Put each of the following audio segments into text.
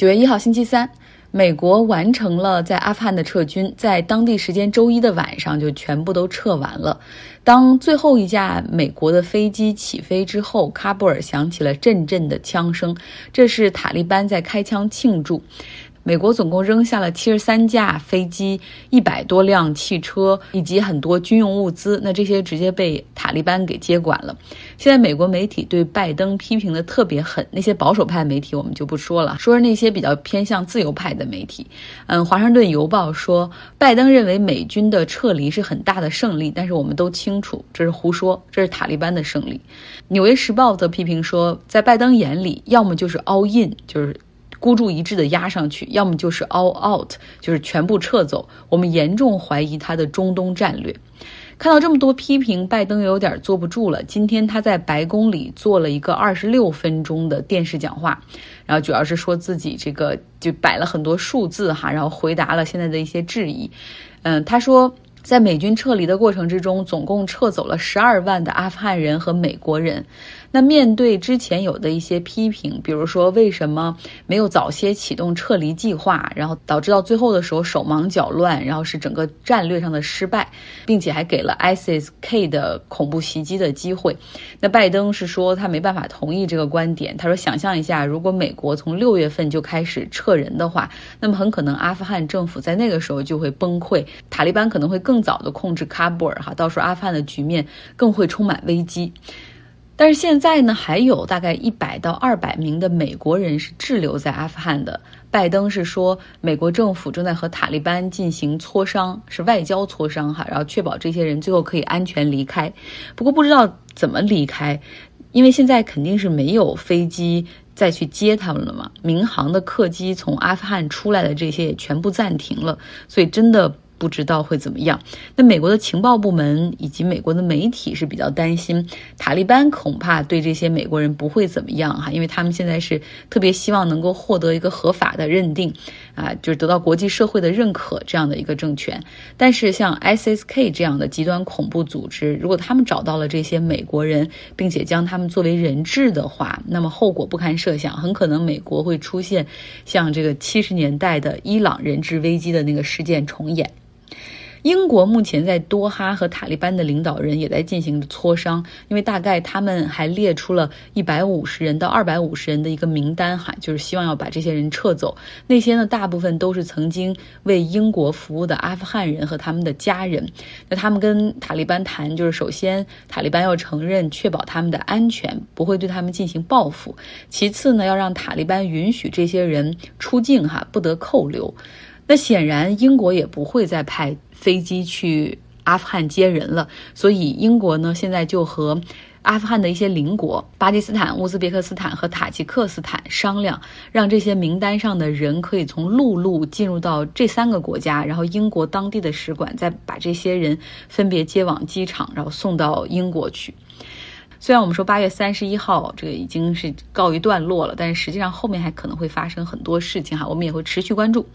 九月一号，星期三，美国完成了在阿富汗的撤军，在当地时间周一的晚上就全部都撤完了。当最后一架美国的飞机起飞之后，喀布尔响起了阵阵的枪声，这是塔利班在开枪庆祝。美国总共扔下了七十三架飞机、一百多辆汽车以及很多军用物资，那这些直接被塔利班给接管了。现在美国媒体对拜登批评的特别狠，那些保守派媒体我们就不说了，说是那些比较偏向自由派的媒体。嗯，《华盛顿邮报》说，拜登认为美军的撤离是很大的胜利，但是我们都清楚这是胡说，这是塔利班的胜利。《纽约时报》则批评说，在拜登眼里，要么就是 all in，就是。孤注一掷的压上去，要么就是 all out，就是全部撤走。我们严重怀疑他的中东战略。看到这么多批评，拜登有点坐不住了。今天他在白宫里做了一个二十六分钟的电视讲话，然后主要是说自己这个就摆了很多数字哈，然后回答了现在的一些质疑。嗯，他说。在美军撤离的过程之中，总共撤走了十二万的阿富汗人和美国人。那面对之前有的一些批评，比如说为什么没有早些启动撤离计划，然后导致到最后的时候手忙脚乱，然后是整个战略上的失败，并且还给了 ISIS-K 的恐怖袭击的机会。那拜登是说他没办法同意这个观点。他说：“想象一下，如果美国从六月份就开始撤人的话，那么很可能阿富汗政府在那个时候就会崩溃，塔利班可能会更。”早的控制喀布尔哈，到时候阿富汗的局面更会充满危机。但是现在呢，还有大概一百到二百名的美国人是滞留在阿富汗的。拜登是说，美国政府正在和塔利班进行磋商，是外交磋商哈，然后确保这些人最后可以安全离开。不过不知道怎么离开，因为现在肯定是没有飞机再去接他们了嘛。民航的客机从阿富汗出来的这些也全部暂停了，所以真的。不知道会怎么样。那美国的情报部门以及美国的媒体是比较担心，塔利班恐怕对这些美国人不会怎么样哈，因为他们现在是特别希望能够获得一个合法的认定，啊，就是得到国际社会的认可这样的一个政权。但是像 ISIS-K 这样的极端恐怖组织，如果他们找到了这些美国人，并且将他们作为人质的话，那么后果不堪设想，很可能美国会出现像这个七十年代的伊朗人质危机的那个事件重演。英国目前在多哈和塔利班的领导人也在进行磋商，因为大概他们还列出了一百五十人到二百五十人的一个名单哈，就是希望要把这些人撤走。那些呢，大部分都是曾经为英国服务的阿富汗人和他们的家人。那他们跟塔利班谈，就是首先塔利班要承认确保他们的安全，不会对他们进行报复；其次呢，要让塔利班允许这些人出境哈，不得扣留。那显然，英国也不会再派飞机去阿富汗接人了。所以，英国呢现在就和阿富汗的一些邻国巴基斯坦、乌兹别克斯坦和塔吉克斯坦商量，让这些名单上的人可以从陆路进入到这三个国家，然后英国当地的使馆再把这些人分别接往机场，然后送到英国去。虽然我们说八月三十一号这个已经是告一段落了，但是实际上后面还可能会发生很多事情哈，我们也会持续关注。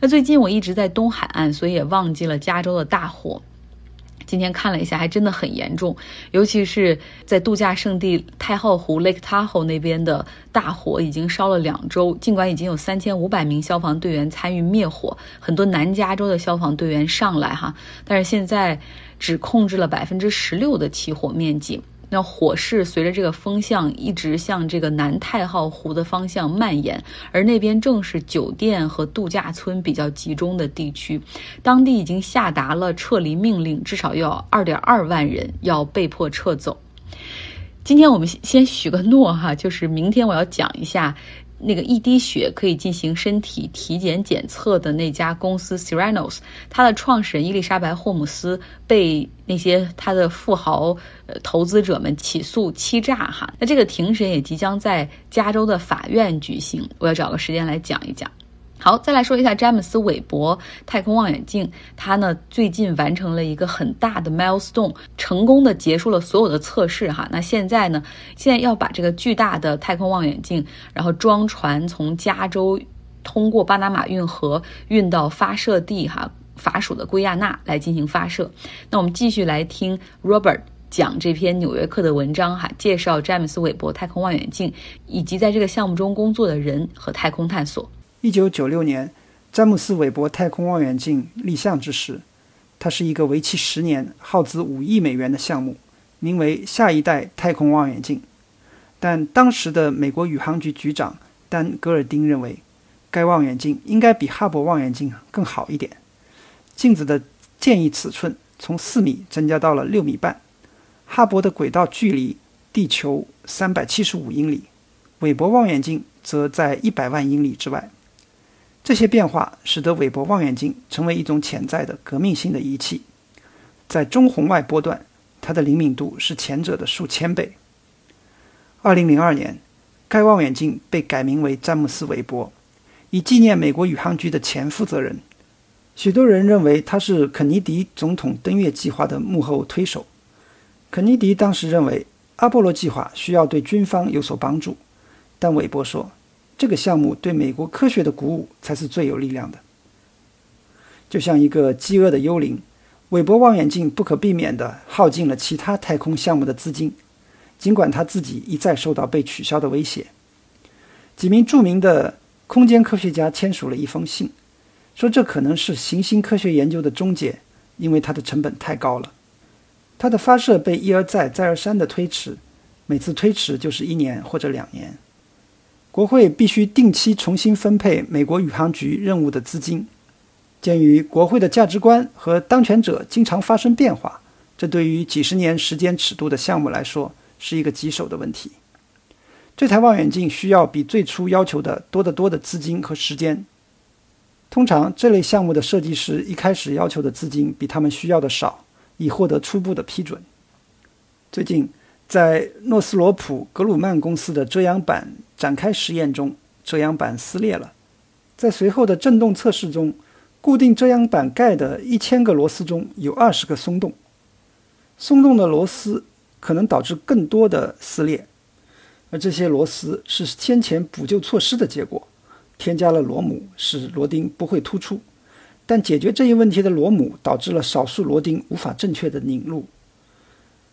那最近我一直在东海岸，所以也忘记了加州的大火。今天看了一下，还真的很严重，尤其是在度假胜地太浩湖 （Lake Tahoe） 那边的大火已经烧了两周。尽管已经有三千五百名消防队员参与灭火，很多南加州的消防队员上来哈，但是现在只控制了百分之十六的起火面积。那火势随着这个风向一直向这个南太浩湖的方向蔓延，而那边正是酒店和度假村比较集中的地区，当地已经下达了撤离命令，至少要二点二万人要被迫撤走。今天我们先许个诺哈，就是明天我要讲一下。那个一滴血可以进行身体体检检测的那家公司 Serenos，它的创始人伊丽莎白霍姆斯被那些他的富豪呃投资者们起诉欺诈哈，那这个庭审也即将在加州的法院举行，我要找个时间来讲一讲。好，再来说一下詹姆斯韦伯太空望远镜。它呢最近完成了一个很大的 milestone，成功的结束了所有的测试哈。那现在呢，现在要把这个巨大的太空望远镜，然后装船从加州通过巴拿马运河运到发射地哈，法属的圭亚那来进行发射。那我们继续来听 Robert 讲这篇《纽约客》的文章哈，介绍詹姆斯韦伯太空望远镜以及在这个项目中工作的人和太空探索。一九九六年，詹姆斯·韦伯太空望远镜立项之时，它是一个为期十年、耗资五亿美元的项目，名为“下一代太空望远镜”。但当时的美国宇航局局长丹·戈尔丁认为，该望远镜应该比哈勃望远镜更好一点。镜子的建议尺寸从四米增加到了六米半。哈勃的轨道距离地球三百七十五英里，韦伯望远镜则在一百万英里之外。这些变化使得韦伯望远镜成为一种潜在的革命性的仪器。在中红外波段，它的灵敏度是前者的数千倍。二零零二年，该望远镜被改名为詹姆斯·韦伯，以纪念美国宇航局的前负责人。许多人认为他是肯尼迪总统登月计划的幕后推手。肯尼迪当时认为阿波罗计划需要对军方有所帮助，但韦伯说，这个项目对美国科学的鼓舞才是最有力量的。就像一个饥饿的幽灵，韦伯望远镜不可避免地耗尽了其他太空项目的资金。尽管他自己一再受到被取消的威胁，几名著名的空间科学家签署了一封信，说这可能是行星科学研究的终结，因为它的成本太高了。它的发射被一而再、再而三的推迟，每次推迟就是一年或者两年。国会必须定期重新分配美国宇航局任务的资金。鉴于国会的价值观和当权者经常发生变化，这对于几十年时间尺度的项目来说。是一个棘手的问题。这台望远镜需要比最初要求的多得多的资金和时间。通常，这类项目的设计师一开始要求的资金比他们需要的少，以获得初步的批准。最近，在诺斯罗普格鲁曼公司的遮阳板展开实验中，遮阳板撕裂了。在随后的振动测试中，固定遮阳板盖的一千个螺丝中有二十个松动。松动的螺丝。可能导致更多的撕裂，而这些螺丝是先前补救措施的结果。添加了螺母，使螺钉不会突出，但解决这一问题的螺母导致了少数螺钉无法正确的拧入，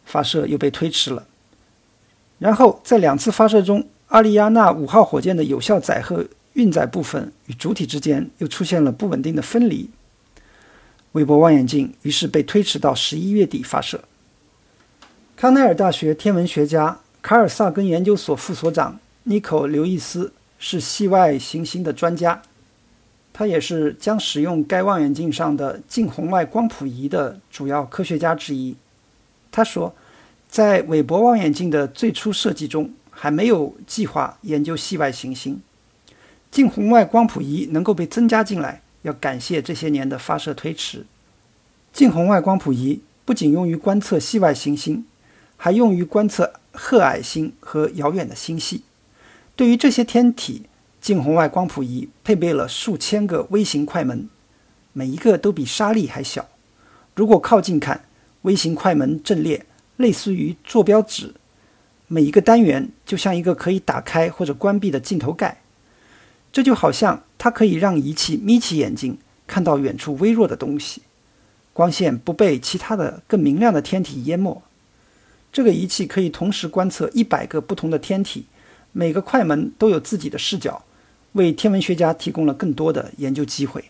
发射又被推迟了。然后在两次发射中，阿里亚纳五号火箭的有效载荷运载部分与主体之间又出现了不稳定的分离。韦伯望远镜于是被推迟到十一月底发射。康奈尔大学天文学家卡尔萨根研究所副所长尼可刘易斯是系外行星的专家，他也是将使用该望远镜上的近红外光谱仪的主要科学家之一。他说，在韦伯望远镜的最初设计中，还没有计划研究系外行星。近红外光谱仪能够被增加进来，要感谢这些年的发射推迟。近红外光谱仪不仅用于观测系外行星。还用于观测褐矮星和遥远的星系。对于这些天体，近红外光谱仪配备了数千个微型快门，每一个都比沙粒还小。如果靠近看，微型快门阵列类似于坐标纸，每一个单元就像一个可以打开或者关闭的镜头盖。这就好像它可以让仪器眯起眼睛看到远处微弱的东西，光线不被其他的更明亮的天体淹没。这个仪器可以同时观测一百个不同的天体，每个快门都有自己的视角，为天文学家提供了更多的研究机会。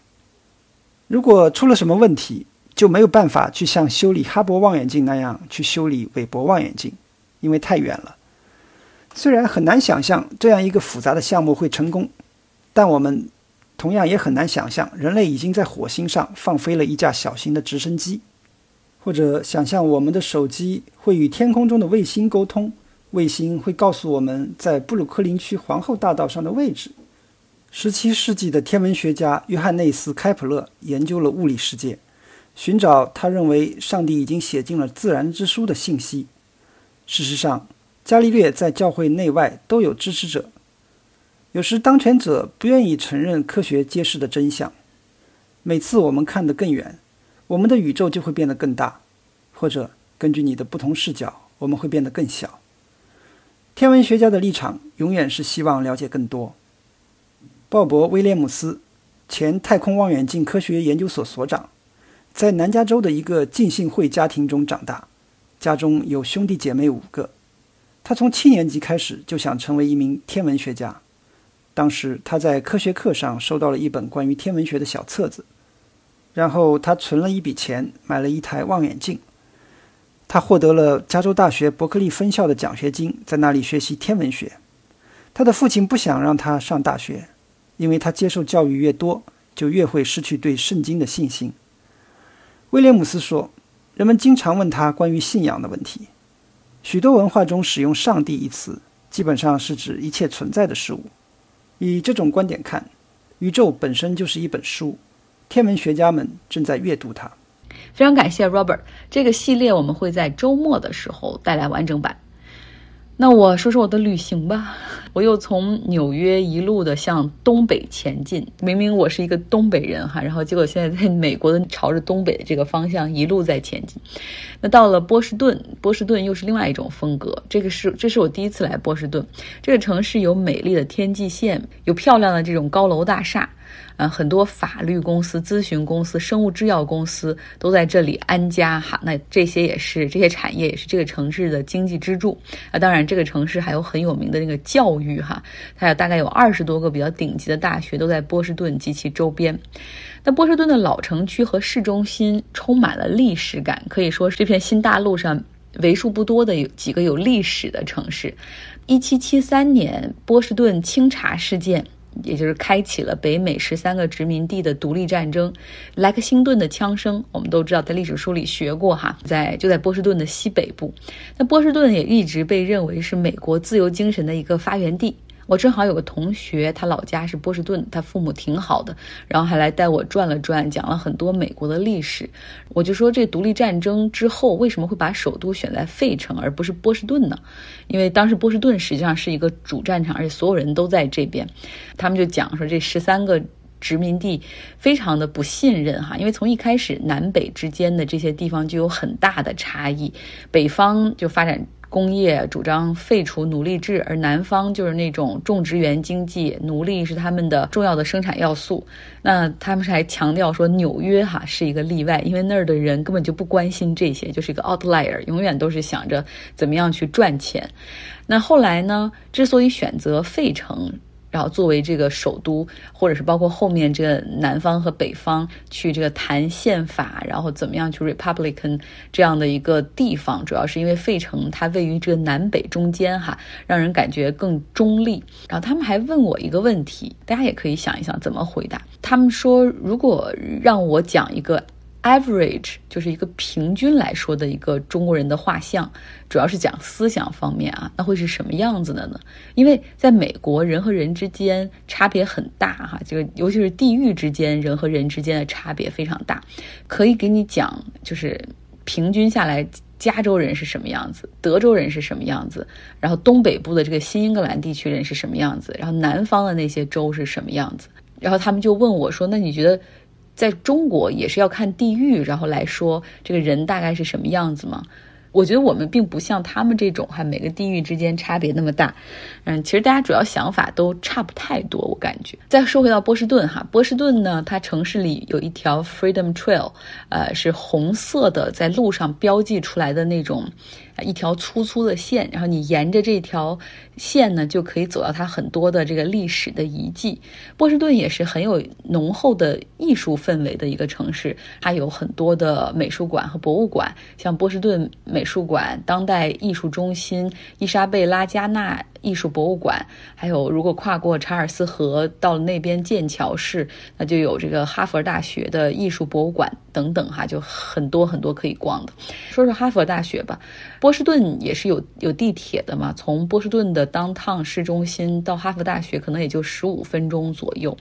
如果出了什么问题，就没有办法去像修理哈勃望远镜那样去修理韦伯望远镜，因为太远了。虽然很难想象这样一个复杂的项目会成功，但我们同样也很难想象人类已经在火星上放飞了一架小型的直升机。或者想象我们的手机会与天空中的卫星沟通，卫星会告诉我们在布鲁克林区皇后大道上的位置。17世纪的天文学家约翰内斯·开普勒研究了物理世界，寻找他认为上帝已经写进了自然之书的信息。事实上，伽利略在教会内外都有支持者。有时当权者不愿意承认科学揭示的真相。每次我们看得更远。我们的宇宙就会变得更大，或者根据你的不同视角，我们会变得更小。天文学家的立场永远是希望了解更多。鲍勃·威廉姆斯，前太空望远镜科学研究所所长，在南加州的一个浸信会家庭中长大，家中有兄弟姐妹五个。他从七年级开始就想成为一名天文学家。当时他在科学课上收到了一本关于天文学的小册子，然后他存了一笔钱买了一台望远镜。他获得了加州大学伯克利分校的奖学金，在那里学习天文学。他的父亲不想让他上大学，因为他接受教育越多，就越会失去对圣经的信心。威廉姆斯说：“人们经常问他关于信仰的问题。许多文化中使用‘上帝’一词，基本上是指一切存在的事物。以这种观点看，宇宙本身就是一本书，天文学家们正在阅读它。”非常感谢 Robert，这个系列我们会在周末的时候带来完整版。那我说说我的旅行吧。我又从纽约一路的向东北前进。明明我是一个东北人哈，然后结果现在在美国的朝着东北的这个方向一路在前进。那到了波士顿，波士顿又是另外一种风格。这个是这是我第一次来波士顿。这个城市有美丽的天际线，有漂亮的这种高楼大厦。呃，很多法律公司、咨询公司、生物制药公司都在这里安家哈。那这些也是这些产业，也是这个城市的经济支柱啊。当然，这个城市还有很有名的那个教育哈，它有大概有二十多个比较顶级的大学都在波士顿及其周边。那波士顿的老城区和市中心充满了历史感，可以说是这片新大陆上为数不多的有几个有历史的城市。一七七三年，波士顿清查事件。也就是开启了北美十三个殖民地的独立战争。莱克星顿的枪声，我们都知道，在历史书里学过哈，在就在波士顿的西北部。那波士顿也一直被认为是美国自由精神的一个发源地。我正好有个同学，他老家是波士顿，他父母挺好的，然后还来带我转了转，讲了很多美国的历史。我就说，这独立战争之后为什么会把首都选在费城而不是波士顿呢？因为当时波士顿实际上是一个主战场，而且所有人都在这边。他们就讲说，这十三个殖民地非常的不信任哈，因为从一开始南北之间的这些地方就有很大的差异，北方就发展。工业主张废除奴隶制，而南方就是那种种植园经济，奴隶是他们的重要的生产要素。那他们是还强调说纽约哈是一个例外，因为那儿的人根本就不关心这些，就是一个 outlier，永远都是想着怎么样去赚钱。那后来呢，之所以选择费城。然后作为这个首都，或者是包括后面这个南方和北方去这个谈宪法，然后怎么样去 Republican 这样的一个地方，主要是因为费城它位于这个南北中间哈，让人感觉更中立。然后他们还问我一个问题，大家也可以想一想怎么回答。他们说，如果让我讲一个。Average 就是一个平均来说的一个中国人的画像，主要是讲思想方面啊，那会是什么样子的呢？因为在美国，人和人之间差别很大哈，这个尤其是地域之间，人和人之间的差别非常大。可以给你讲，就是平均下来，加州人是什么样子，德州人是什么样子，然后东北部的这个新英格兰地区人是什么样子，然后南方的那些州是什么样子。然后他们就问我说：“那你觉得？”在中国也是要看地域，然后来说这个人大概是什么样子吗？我觉得我们并不像他们这种哈，每个地域之间差别那么大。嗯，其实大家主要想法都差不太多，我感觉。再说回到波士顿哈，波士顿呢，它城市里有一条 Freedom Trail，呃，是红色的，在路上标记出来的那种。一条粗粗的线，然后你沿着这条线呢，就可以走到它很多的这个历史的遗迹。波士顿也是很有浓厚的艺术氛围的一个城市，它有很多的美术馆和博物馆，像波士顿美术馆、当代艺术中心、伊莎贝拉加纳。艺术博物馆，还有如果跨过查尔斯河到了那边剑桥市，那就有这个哈佛大学的艺术博物馆等等哈，就很多很多可以逛的。说说哈佛大学吧，波士顿也是有有地铁的嘛，从波士顿的当趟市中心到哈佛大学可能也就十五分钟左右。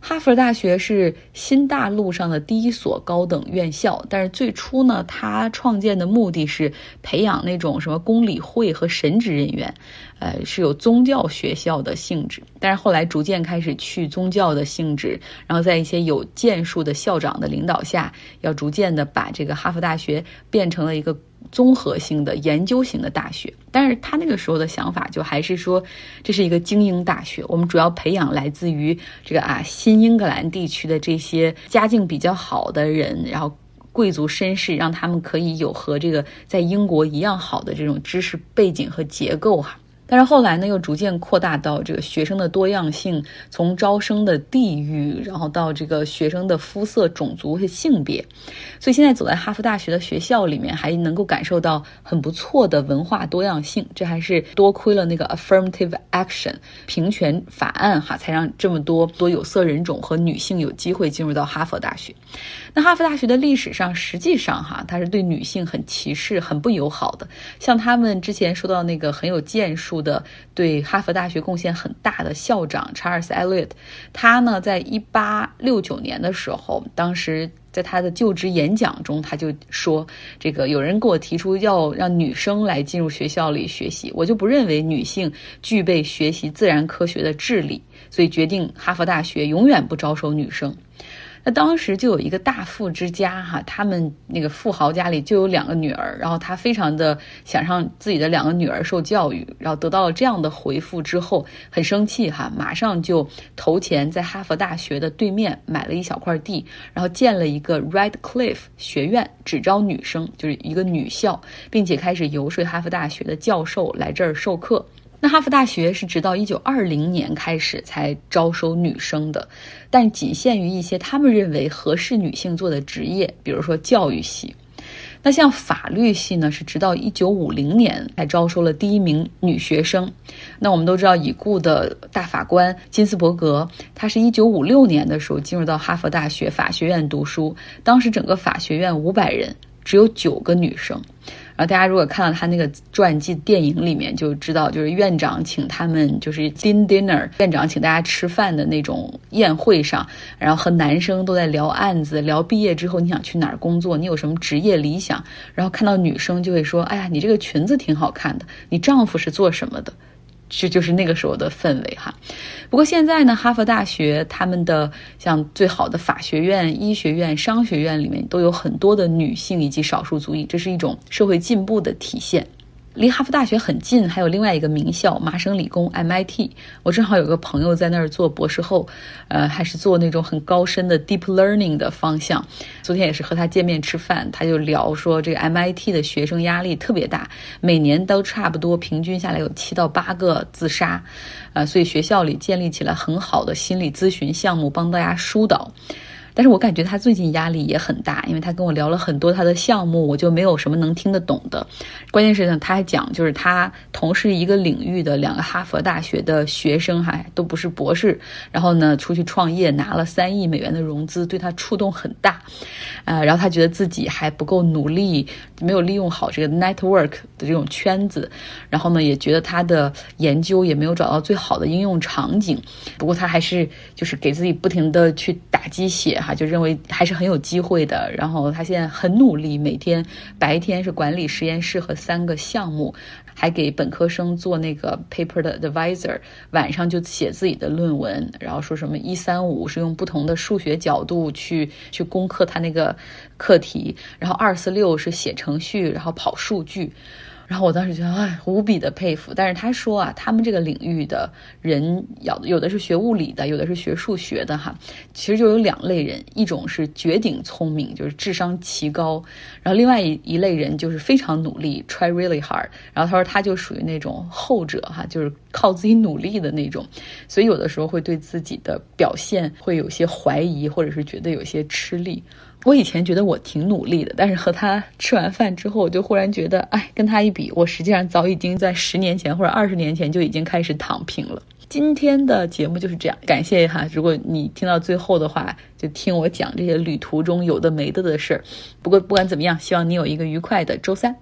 哈佛大学是新大陆上的第一所高等院校，但是最初呢，它创建的目的是培养那种什么公理会和神职人员，呃，是有宗教学校的性质。但是后来逐渐开始去宗教的性质，然后在一些有建树的校长的领导下，要逐渐的把这个哈佛大学变成了一个。综合性的研究型的大学，但是他那个时候的想法就还是说，这是一个精英大学，我们主要培养来自于这个啊新英格兰地区的这些家境比较好的人，然后贵族绅士，让他们可以有和这个在英国一样好的这种知识背景和结构哈。但是后来呢，又逐渐扩大到这个学生的多样性，从招生的地域，然后到这个学生的肤色、种族和性别。所以现在走在哈佛大学的学校里面，还能够感受到很不错的文化多样性。这还是多亏了那个 affirmative action 平权法案哈，才让这么多多有色人种和女性有机会进入到哈佛大学。那哈佛大学的历史上，实际上哈，它是对女性很歧视、很不友好的。像他们之前说到那个很有建树。的对哈佛大学贡献很大的校长查尔斯·艾略特，他呢，在一八六九年的时候，当时在他的就职演讲中，他就说：“这个有人给我提出要让女生来进入学校里学习，我就不认为女性具备学习自然科学的智力，所以决定哈佛大学永远不招收女生。”那当时就有一个大富之家哈，他们那个富豪家里就有两个女儿，然后他非常的想让自己的两个女儿受教育，然后得到了这样的回复之后，很生气哈，马上就投钱在哈佛大学的对面买了一小块地，然后建了一个 Red Cliff 学院，只招女生，就是一个女校，并且开始游说哈佛大学的教授来这儿授课。那哈佛大学是直到一九二零年开始才招收女生的，但仅限于一些他们认为合适女性做的职业，比如说教育系。那像法律系呢，是直到一九五零年才招收了第一名女学生。那我们都知道已故的大法官金斯伯格，他是一九五六年的时候进入到哈佛大学法学院读书，当时整个法学院五百人，只有九个女生。然后大家如果看到他那个传记电影里面，就知道就是院长请他们就是 din dinner，院长请大家吃饭的那种宴会上，然后和男生都在聊案子，聊毕业之后你想去哪儿工作，你有什么职业理想，然后看到女生就会说，哎呀，你这个裙子挺好看的，你丈夫是做什么的？这就是那个时候的氛围哈。不过现在呢，哈佛大学他们的像最好的法学院、医学院、商学院里面都有很多的女性以及少数族裔，这是一种社会进步的体现。离哈佛大学很近，还有另外一个名校麻省理工 MIT。我正好有个朋友在那儿做博士后，呃，还是做那种很高深的 deep learning 的方向。昨天也是和他见面吃饭，他就聊说这个 MIT 的学生压力特别大，每年都差不多平均下来有七到八个自杀，呃，所以学校里建立起来很好的心理咨询项目，帮大家疏导。但是我感觉他最近压力也很大，因为他跟我聊了很多他的项目，我就没有什么能听得懂的。关键是呢，他还讲，就是他同是一个领域的两个哈佛大学的学生，还都不是博士，然后呢出去创业拿了三亿美元的融资，对他触动很大。呃，然后他觉得自己还不够努力，没有利用好这个 network 的这种圈子，然后呢也觉得他的研究也没有找到最好的应用场景。不过他还是就是给自己不停的去打鸡血。就认为还是很有机会的，然后他现在很努力，每天白天是管理实验室和三个项目，还给本科生做那个 paper 的 advisor，晚上就写自己的论文，然后说什么一三五是用不同的数学角度去去攻克他那个课题，然后二四六是写程序，然后跑数据。然后我当时觉得，哎，无比的佩服。但是他说啊，他们这个领域的人，有有的是学物理的，有的是学数学的，哈，其实就有两类人，一种是绝顶聪明，就是智商奇高，然后另外一一类人就是非常努力，try really hard。然后他说他就属于那种后者，哈，就是靠自己努力的那种，所以有的时候会对自己的表现会有些怀疑，或者是觉得有些吃力。我以前觉得我挺努力的，但是和他吃完饭之后，我就忽然觉得，哎，跟他一比，我实际上早已经在十年前或者二十年前就已经开始躺平了。今天的节目就是这样，感谢哈，如果你听到最后的话，就听我讲这些旅途中有的没的的事儿。不过不管怎么样，希望你有一个愉快的周三。